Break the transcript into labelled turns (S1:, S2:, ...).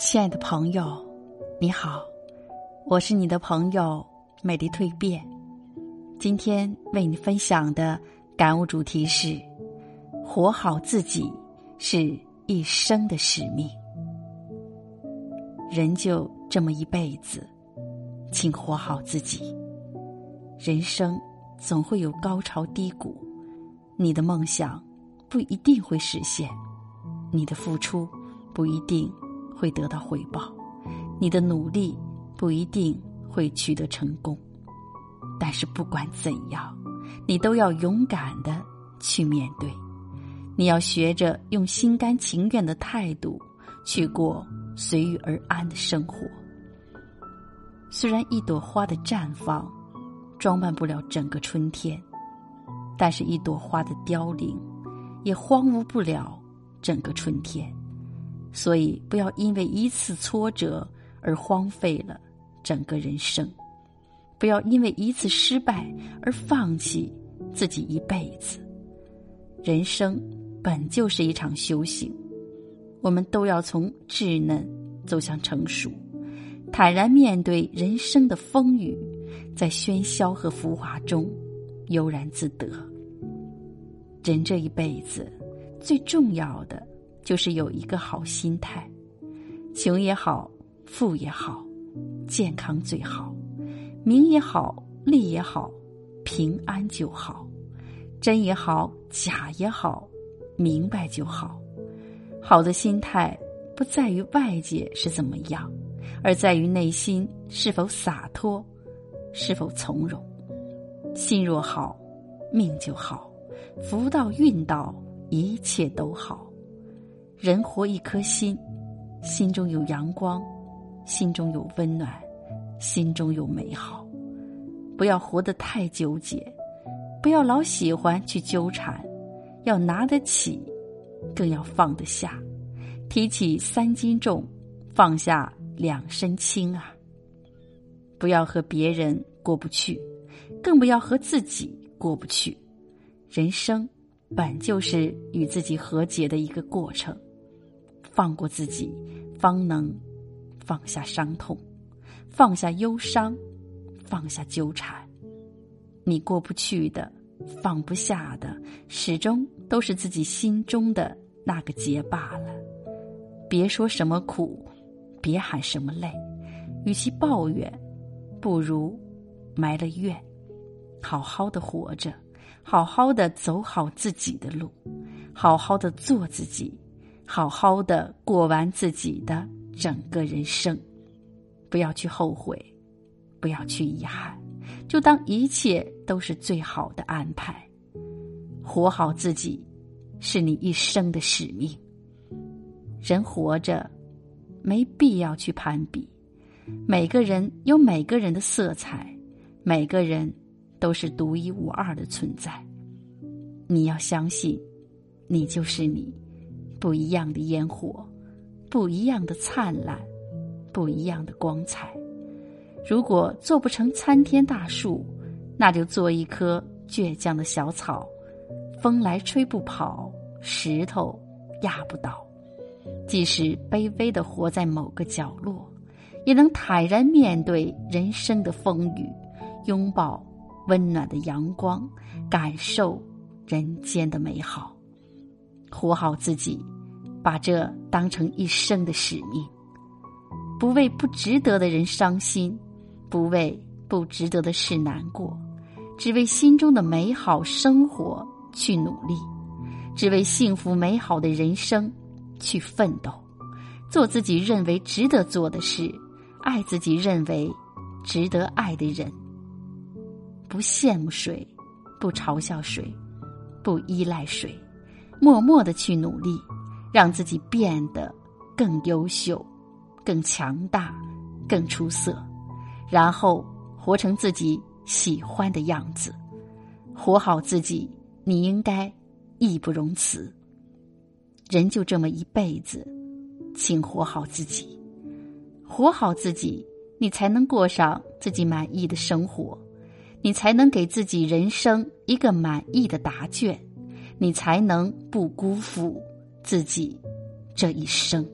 S1: 亲爱的朋友，你好，我是你的朋友美丽蜕变。今天为你分享的感悟主题是：活好自己是一生的使命。人就这么一辈子，请活好自己。人生总会有高潮低谷，你的梦想不一定会实现，你的付出不一定。会得到回报，你的努力不一定会取得成功，但是不管怎样，你都要勇敢的去面对。你要学着用心甘情愿的态度去过随遇而安的生活。虽然一朵花的绽放装扮不了整个春天，但是一朵花的凋零也荒芜不了整个春天。所以，不要因为一次挫折而荒废了整个人生；不要因为一次失败而放弃自己一辈子。人生本就是一场修行，我们都要从稚嫩走向成熟，坦然面对人生的风雨，在喧嚣和浮华中悠然自得。人这一辈子，最重要的。就是有一个好心态，穷也好，富也好，健康最好，名也好，利也好，平安就好，真也好，假也好，明白就好。好的心态不在于外界是怎么样，而在于内心是否洒脱，是否从容。心若好，命就好，福到运到，一切都好。人活一颗心，心中有阳光，心中有温暖，心中有美好。不要活得太纠结，不要老喜欢去纠缠，要拿得起，更要放得下。提起三斤重，放下两身轻啊！不要和别人过不去，更不要和自己过不去。人生本就是与自己和解的一个过程。放过自己，方能放下伤痛，放下忧伤，放下纠缠。你过不去的，放不下的，始终都是自己心中的那个结罢了。别说什么苦，别喊什么累，与其抱怨，不如埋了怨，好好的活着，好好的走好自己的路，好好的做自己。好好的过完自己的整个人生，不要去后悔，不要去遗憾，就当一切都是最好的安排。活好自己，是你一生的使命。人活着，没必要去攀比。每个人有每个人的色彩，每个人都是独一无二的存在。你要相信，你就是你。不一样的烟火，不一样的灿烂，不一样的光彩。如果做不成参天大树，那就做一棵倔强的小草。风来吹不跑，石头压不倒。即使卑微的活在某个角落，也能坦然面对人生的风雨，拥抱温暖的阳光，感受人间的美好。活好自己，把这当成一生的使命。不为不值得的人伤心，不为不值得的事难过，只为心中的美好生活去努力，只为幸福美好的人生去奋斗。做自己认为值得做的事，爱自己认为值得爱的人。不羡慕谁，不嘲笑谁，不依赖谁。默默的去努力，让自己变得更优秀、更强大、更出色，然后活成自己喜欢的样子。活好自己，你应该义不容辞。人就这么一辈子，请活好自己。活好自己，你才能过上自己满意的生活，你才能给自己人生一个满意的答卷。你才能不辜负自己这一生。